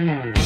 Mm-hmm.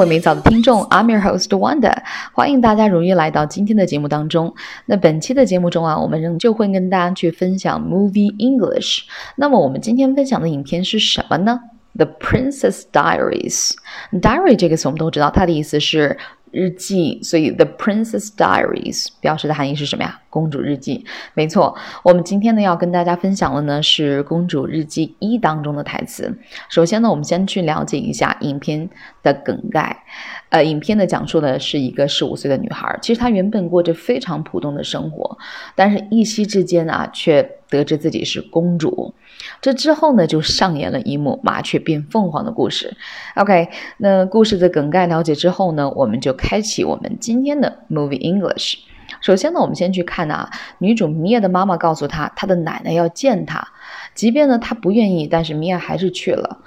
位美早的听众，I'm your host Wanda，欢迎大家如约来到今天的节目当中。那本期的节目中啊，我们仍旧会跟大家去分享 Movie English。那么我们今天分享的影片是什么呢？The Princess Diaries。Diary 这个词我们都知道，它的意思是日记，所以 The Princess Diaries 表示的含义是什么呀？公主日记。没错，我们今天呢要跟大家分享的呢是《公主日记一》当中的台词。首先呢，我们先去了解一下影片的梗概。呃，影片呢讲述的是一个十五岁的女孩，其实她原本过着非常普通的生活，但是一夕之间啊，却得知自己是公主。这之后呢，就上演了一幕麻雀变凤凰的故事。OK，那故事的梗概了解之后呢，我们就开启我们今天的 Movie English。首先呢，我们先去看啊，女主米娅的妈妈告诉她，她的奶奶要见她，即便呢她不愿意，但是米娅还是去了。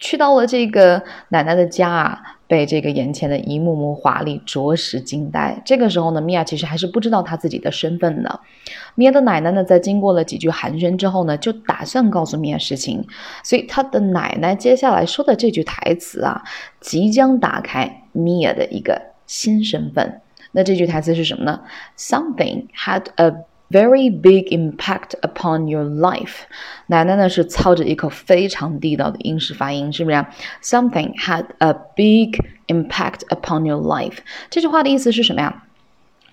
去到了这个奶奶的家啊，被这个眼前的一幕幕华丽着实惊呆。这个时候呢，米娅其实还是不知道她自己的身份的。米娅的奶奶呢，在经过了几句寒暄之后呢，就打算告诉米娅实情。所以她的奶奶接下来说的这句台词啊，即将打开米娅的一个新身份。那这句台词是什么呢？Something had a very big impact upon your life。奶奶呢是操着一口非常地道的英式发音，是不是？Something had a big impact upon your life。这句话的意思是什么呀？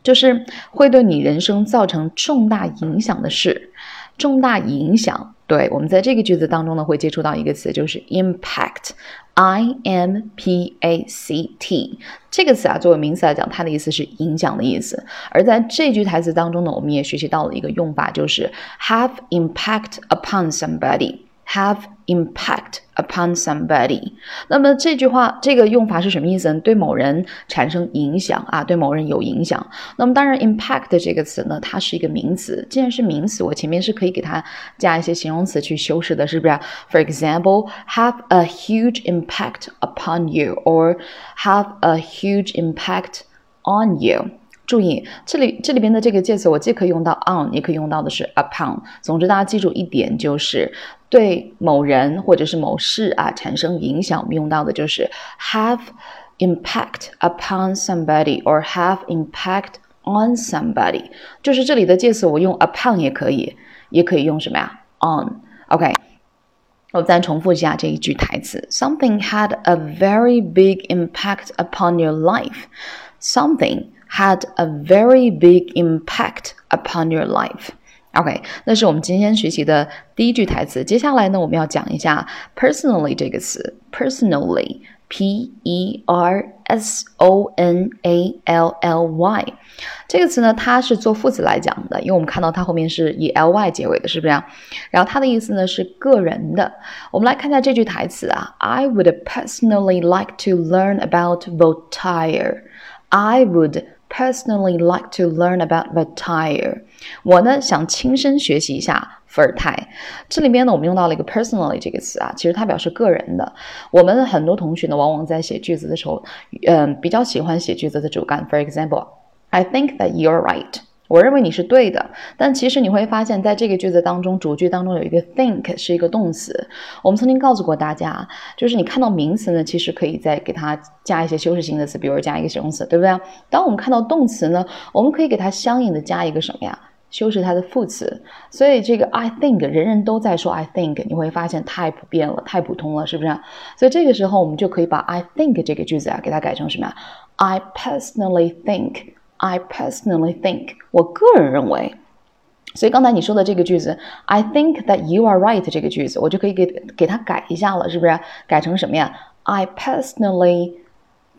就是会对你人生造成重大影响的事，重大影响。对我们在这个句子当中呢，会接触到一个词，就是 impact，i m p a c t 这个词啊，作为名词来讲，它的意思是影响的意思。而在这句台词当中呢，我们也学习到了一个用法，就是 have impact upon somebody。Have impact upon somebody。那么这句话这个用法是什么意思呢？对某人产生影响啊，对某人有影响。那么当然，impact 这个词呢，它是一个名词。既然是名词，我前面是可以给它加一些形容词去修饰的，是不是？For example, have a huge impact upon you, or have a huge impact on you。注意，这里这里边的这个介词，我既可以用到 on，也可以用到的是 upon。总之，大家记住一点，就是对某人或者是某事啊产生影响，我们用到的就是 have impact upon somebody or have impact on somebody。就是这里的介词，我用 upon 也可以，也可以用什么呀？on。OK。我再重复一下这一句台词：Something had a very big impact upon your life. Something had a very big impact upon your life. OK，那是我们今天学习的第一句台词。接下来呢，我们要讲一下 personally 这个词，personally。P E R S O N A L L Y 这个词呢，它是做副词来讲的，因为我们看到它后面是以 L Y 结尾的，是不是？然后它的意思呢是个人的。我们来看一下这句台词啊，I would personally like to learn about Voltaire. I would personally like to learn about Voltaire。我呢想亲身学习一下伏尔泰。这里边呢，我们用到了一个 personally 这个词啊，其实它表示个人的。我们很多同学呢，往往在写句子的时候，嗯，比较喜欢写句子的主干。For example, I think that you're right. 我认为你是对的，但其实你会发现在这个句子当中，主句当中有一个 think 是一个动词。我们曾经告诉过大家，就是你看到名词呢，其实可以再给它加一些修饰性的词，比如加一个形容词，对不对？当我们看到动词呢，我们可以给它相应的加一个什么呀？修饰它的副词。所以这个 I think 人人都在说 I think，你会发现太普遍了，太普通了，是不是？所以这个时候我们就可以把 I think 这个句子啊，给它改成什么呀？I personally think。I personally think，我个人认为。所以刚才你说的这个句子，I think that you are right 这个句子，我就可以给给它改一下了，是不是？改成什么呀？I personally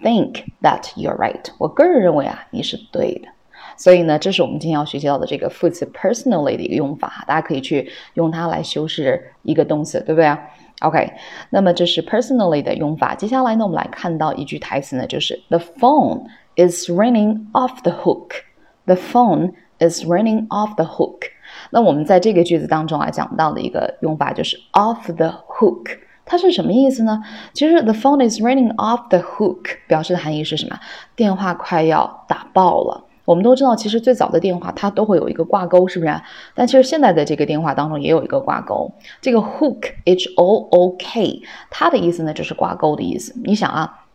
think that you are right。我个人认为啊，你是对的。所以呢，这是我们今天要学习到的这个副词 personally 的一个用法，大家可以去用它来修饰一个动词，对不对？OK，那么这是 personally 的用法。接下来呢，我们来看到一句台词呢，就是 The phone。Is ringing off the hook. The phone is ringing off the hook. 那我们在这个句子当中啊讲到的一个用法就是 off the hook。它是什么意思呢？其实 the phone is ringing off the hook 表示的含义是什么？电话快要打爆了。我们都知道，其实最早的电话它都会有一个挂钩，是不是？但其实现在的这个电话当中也有一个挂钩。这个 hook h o o k 它的意思呢就是挂钩的意思。你想啊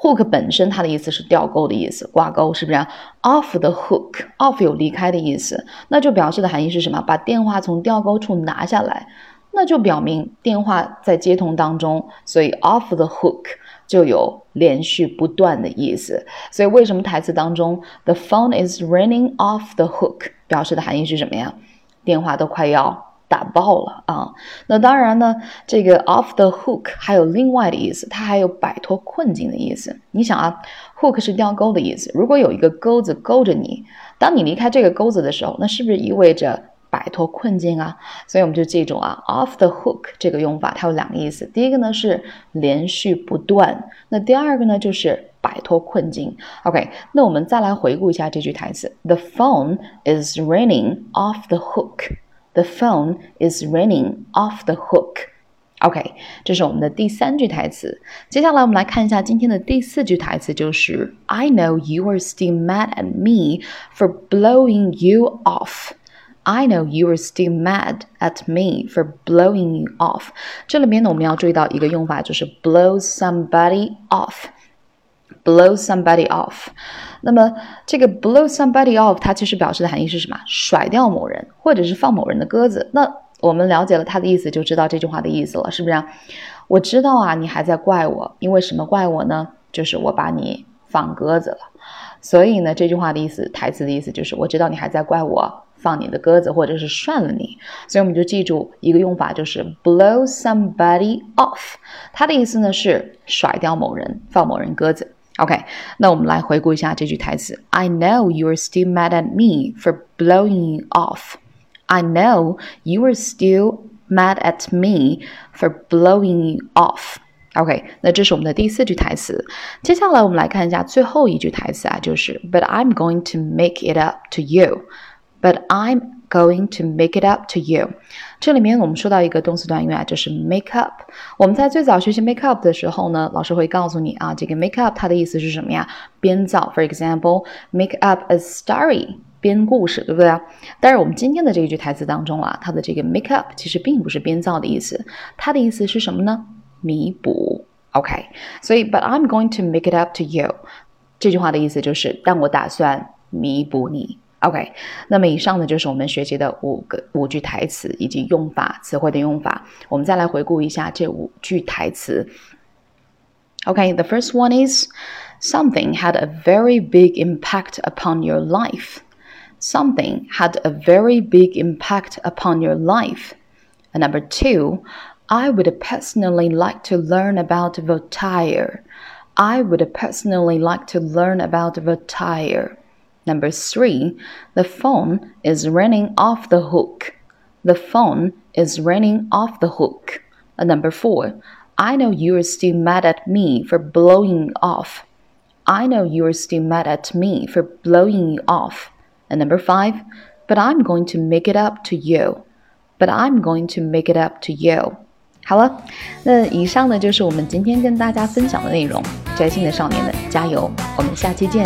，hook 本身它的意思是吊钩的意思，挂钩是不是？off the hook，off 有离开的意思，那就表示的含义是什么？把电话从吊钩处拿下来。那就表明电话在接通当中，所以 off the hook 就有连续不断的意思。所以为什么台词当中 the phone is ringing off the hook 表示的含义是什么呀？电话都快要打爆了啊！那当然呢，这个 off the hook 还有另外的意思，它还有摆脱困境的意思。你想啊，hook 是吊钩的意思，如果有一个钩子勾着你，当你离开这个钩子的时候，那是不是意味着？摆脱困境啊，所以我们就记住啊，off the hook 这个用法，它有两个意思。第一个呢是连续不断，那第二个呢就是摆脱困境。OK，那我们再来回顾一下这句台词：The phone is ringing off the hook. The phone is ringing off the hook. OK，这是我们的第三句台词。接下来我们来看一下今天的第四句台词，就是 I know you are still mad at me for blowing you off. I know you are still mad at me for blowing you off。这里面呢，我们要注意到一个用法，就是 blow somebody off。 Blow somebody off。那么这个 blow somebody off，它其实表示的含义是什么？甩掉某人，或者是放某人的鸽子。那我们了解了它的意思，就知道这句话的意思了，是不是？我知道啊，你还在怪我，因为什么怪我呢？就是我把你放鸽子了。所以呢，这句话的意思，台词的意思就是，我知道你还在怪我。放你的鸽子，或者是涮了你，所以我们就记住一个用法，就是 blow somebody off。它的意思呢是甩掉某人，放某人鸽子。OK，那我们来回顾一下这句台词：I know you are still mad at me for blowing you off. I know you are still mad at me for blowing you off. OK，那这是我们的第四句台词。接下来我们来看一下最后一句台词啊，就是 But I'm going to make it up to you. But I'm going to make it up to you。这里面我们说到一个动词短语啊，就是 make up。我们在最早学习 make up 的时候呢，老师会告诉你啊，这个 make up 它的意思是什么呀？编造。For example，make up a story，编故事，对不对啊？但是我们今天的这一句台词当中啊，它的这个 make up 其实并不是编造的意思，它的意思是什么呢？弥补。OK，所以 But I'm going to make it up to you。这句话的意思就是，但我打算弥补你。OK，那么以上呢就是我们学习的五个五句台词以及用法词汇的用法。我们再来回顾一下这五句台词。OK，the first one is something had a very big impact upon your life. Something had a very big impact upon your life. And number two, I would personally like to learn about Voltaire. I would personally like to learn about Voltaire. Number three, the phone is ringing off the hook. The phone is ringing off the hook. And number four, I know you are still mad at me for blowing off. I know you are still mad at me for blowing you off. And number five, but I'm going to make it up to you. But I'm going to make it up to you. 好了，那以上呢就是我们今天跟大家分享的内容。宅心的少年们，加油！我们下期见。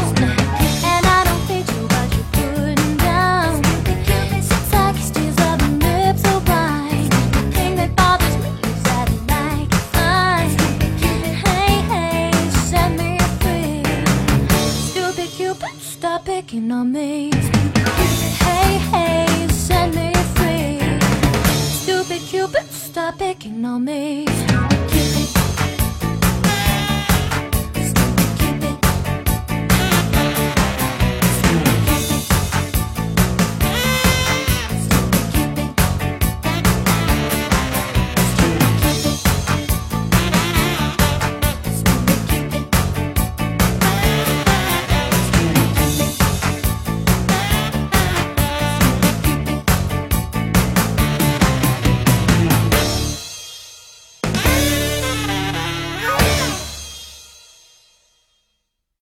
tell me